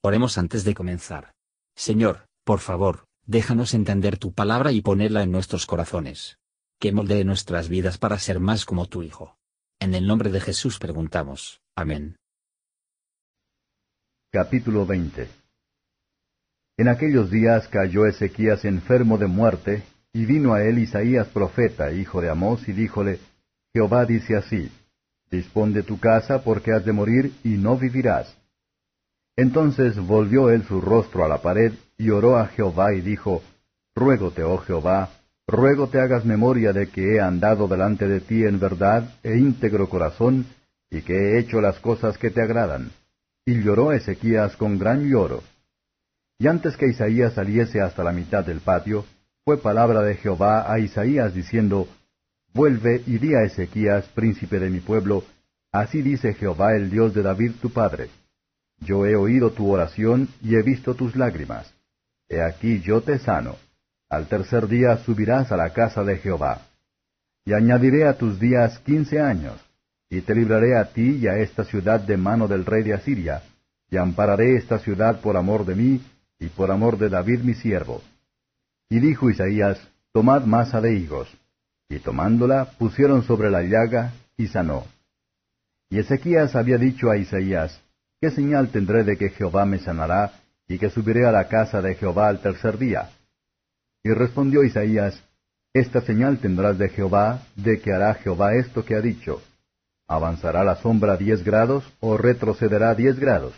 Oremos antes de comenzar. Señor, por favor, déjanos entender tu palabra y ponerla en nuestros corazones. Que moldee nuestras vidas para ser más como tu Hijo. En el nombre de Jesús preguntamos. Amén. Capítulo 20 En aquellos días cayó Ezequías enfermo de muerte, y vino a él Isaías profeta, hijo de Amós, y díjole, Jehová dice así, Dispón de tu casa porque has de morir y no vivirás. Entonces volvió él su rostro a la pared y oró a Jehová y dijo, Ruégote, oh Jehová, ruego te hagas memoria de que he andado delante de ti en verdad e íntegro corazón, y que he hecho las cosas que te agradan. Y lloró Ezequías con gran lloro. Y antes que Isaías saliese hasta la mitad del patio, fue palabra de Jehová a Isaías diciendo, Vuelve y di a Ezequías, príncipe de mi pueblo, así dice Jehová el Dios de David tu padre. Yo he oído tu oración y he visto tus lágrimas. He aquí yo te sano. Al tercer día subirás a la casa de Jehová. Y añadiré a tus días quince años, y te libraré a ti y a esta ciudad de mano del rey de Asiria, y ampararé esta ciudad por amor de mí, y por amor de David mi siervo. Y dijo Isaías, Tomad masa de higos y tomándola pusieron sobre la llaga y sanó. Y Ezequías había dicho a Isaías, ¿Qué señal tendré de que Jehová me sanará y que subiré a la casa de Jehová al tercer día? Y respondió Isaías, Esta señal tendrás de Jehová, de que hará Jehová esto que ha dicho. ¿Avanzará la sombra diez grados o retrocederá diez grados?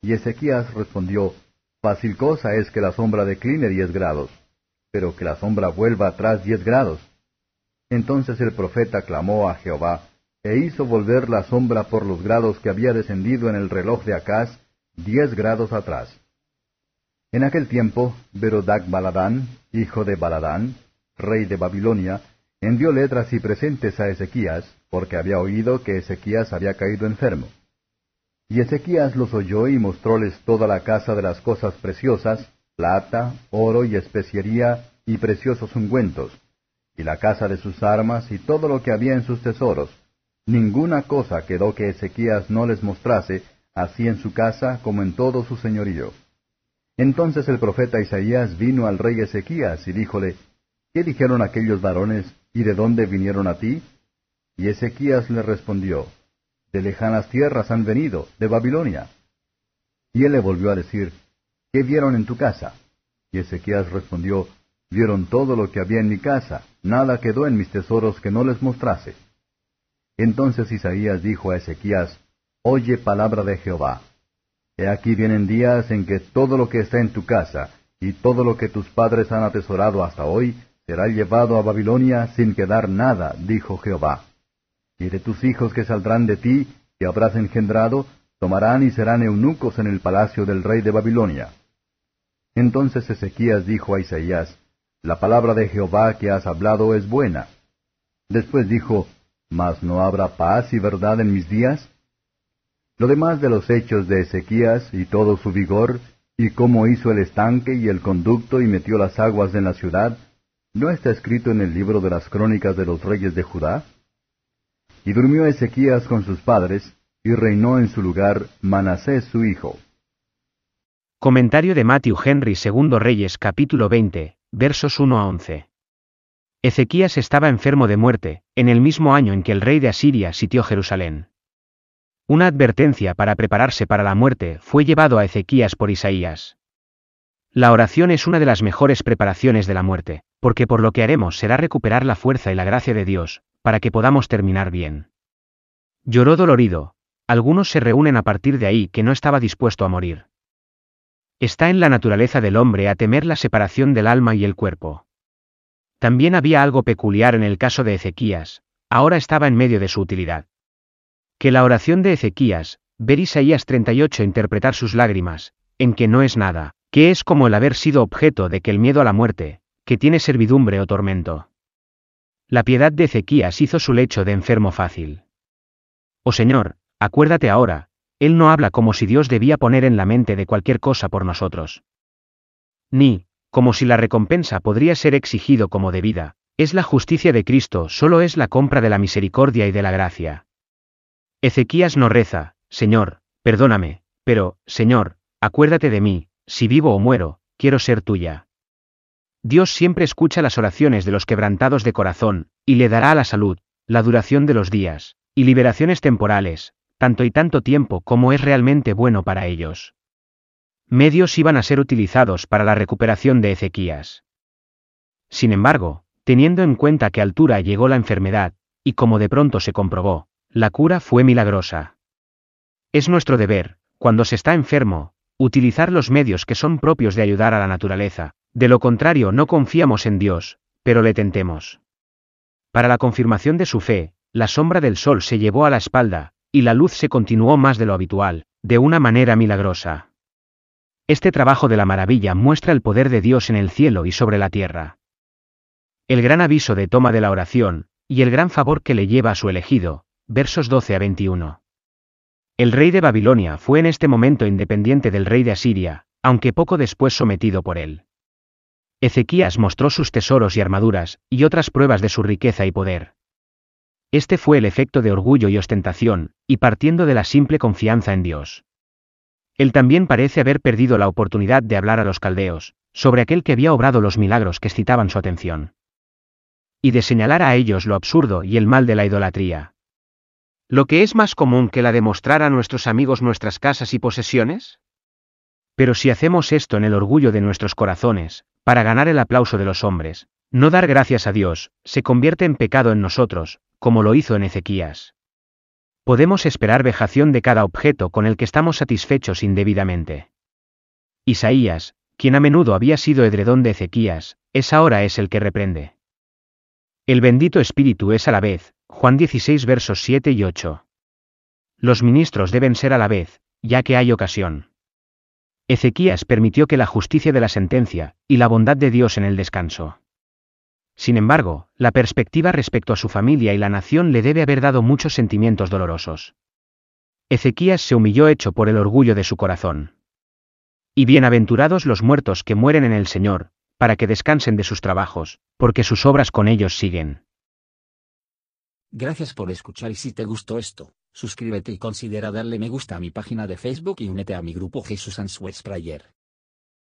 Y Ezequías respondió, Fácil cosa es que la sombra decline diez grados, pero que la sombra vuelva atrás diez grados. Entonces el profeta clamó a Jehová, e hizo volver la sombra por los grados que había descendido en el reloj de Acaz, diez grados atrás. En aquel tiempo, Berodac Baladán, hijo de Baladán, rey de Babilonia, envió letras y presentes a Ezequías, porque había oído que Ezequías había caído enfermo. Y Ezequías los oyó y mostróles toda la casa de las cosas preciosas, plata, oro y especiería y preciosos ungüentos, y la casa de sus armas y todo lo que había en sus tesoros. Ninguna cosa quedó que Ezequías no les mostrase, así en su casa como en todo su señorío. Entonces el profeta Isaías vino al rey Ezequías y díjole, ¿Qué dijeron aquellos varones y de dónde vinieron a ti? Y Ezequías le respondió, De lejanas tierras han venido, de Babilonia. Y él le volvió a decir, ¿Qué vieron en tu casa? Y Ezequías respondió, Vieron todo lo que había en mi casa, nada quedó en mis tesoros que no les mostrase. Entonces Isaías dijo a Ezequías, Oye palabra de Jehová. He aquí vienen días en que todo lo que está en tu casa, y todo lo que tus padres han atesorado hasta hoy, será llevado a Babilonia sin quedar nada, dijo Jehová. Y de tus hijos que saldrán de ti, que habrás engendrado, tomarán y serán eunucos en el palacio del rey de Babilonia. Entonces Ezequías dijo a Isaías, la palabra de Jehová que has hablado es buena. Después dijo, Mas no habrá paz y verdad en mis días. Lo demás de los hechos de Ezequías y todo su vigor, y cómo hizo el estanque y el conducto y metió las aguas en la ciudad, ¿no está escrito en el libro de las crónicas de los reyes de Judá? Y durmió Ezequías con sus padres, y reinó en su lugar Manasés su hijo. Comentario de Matthew Henry II Reyes capítulo 20 versos 1 a 11. Ezequías estaba enfermo de muerte, en el mismo año en que el rey de Asiria sitió Jerusalén. Una advertencia para prepararse para la muerte fue llevado a Ezequías por Isaías. La oración es una de las mejores preparaciones de la muerte, porque por lo que haremos será recuperar la fuerza y la gracia de Dios, para que podamos terminar bien. Lloró dolorido, algunos se reúnen a partir de ahí que no estaba dispuesto a morir. Está en la naturaleza del hombre a temer la separación del alma y el cuerpo. También había algo peculiar en el caso de Ezequías, ahora estaba en medio de su utilidad. Que la oración de Ezequías, ver Isaías 38 interpretar sus lágrimas, en que no es nada, que es como el haber sido objeto de que el miedo a la muerte, que tiene servidumbre o tormento. La piedad de Ezequías hizo su lecho de enfermo fácil. Oh Señor, acuérdate ahora, él no habla como si Dios debía poner en la mente de cualquier cosa por nosotros. Ni, como si la recompensa podría ser exigido como debida, es la justicia de Cristo, solo es la compra de la misericordia y de la gracia. Ezequías no reza, Señor, perdóname, pero, Señor, acuérdate de mí, si vivo o muero, quiero ser tuya. Dios siempre escucha las oraciones de los quebrantados de corazón, y le dará la salud, la duración de los días, y liberaciones temporales, tanto y tanto tiempo como es realmente bueno para ellos. Medios iban a ser utilizados para la recuperación de Ezequías. Sin embargo, teniendo en cuenta que altura llegó la enfermedad, y como de pronto se comprobó, la cura fue milagrosa. Es nuestro deber, cuando se está enfermo, utilizar los medios que son propios de ayudar a la naturaleza, de lo contrario no confiamos en Dios, pero le tentemos. Para la confirmación de su fe, la sombra del sol se llevó a la espalda, y la luz se continuó más de lo habitual, de una manera milagrosa. Este trabajo de la maravilla muestra el poder de Dios en el cielo y sobre la tierra. El gran aviso de toma de la oración, y el gran favor que le lleva a su elegido, versos 12 a 21. El rey de Babilonia fue en este momento independiente del rey de Asiria, aunque poco después sometido por él. Ezequías mostró sus tesoros y armaduras, y otras pruebas de su riqueza y poder. Este fue el efecto de orgullo y ostentación, y partiendo de la simple confianza en Dios. Él también parece haber perdido la oportunidad de hablar a los caldeos, sobre aquel que había obrado los milagros que excitaban su atención. Y de señalar a ellos lo absurdo y el mal de la idolatría. ¿Lo que es más común que la de mostrar a nuestros amigos nuestras casas y posesiones? Pero si hacemos esto en el orgullo de nuestros corazones, para ganar el aplauso de los hombres, no dar gracias a Dios, se convierte en pecado en nosotros, como lo hizo en Ezequías. Podemos esperar vejación de cada objeto con el que estamos satisfechos indebidamente. Isaías, quien a menudo había sido edredón de Ezequías, es ahora es el que reprende. El bendito Espíritu es a la vez, Juan 16 versos 7 y 8. Los ministros deben ser a la vez, ya que hay ocasión. Ezequías permitió que la justicia de la sentencia, y la bondad de Dios en el descanso. Sin embargo, la perspectiva respecto a su familia y la nación le debe haber dado muchos sentimientos dolorosos. Ezequías se humilló hecho por el orgullo de su corazón. Y bienaventurados los muertos que mueren en el Señor, para que descansen de sus trabajos, porque sus obras con ellos siguen. Gracias por escuchar y si te gustó esto, suscríbete y considera darle me gusta a mi página de Facebook y únete a mi grupo Jesús Answers Prayer.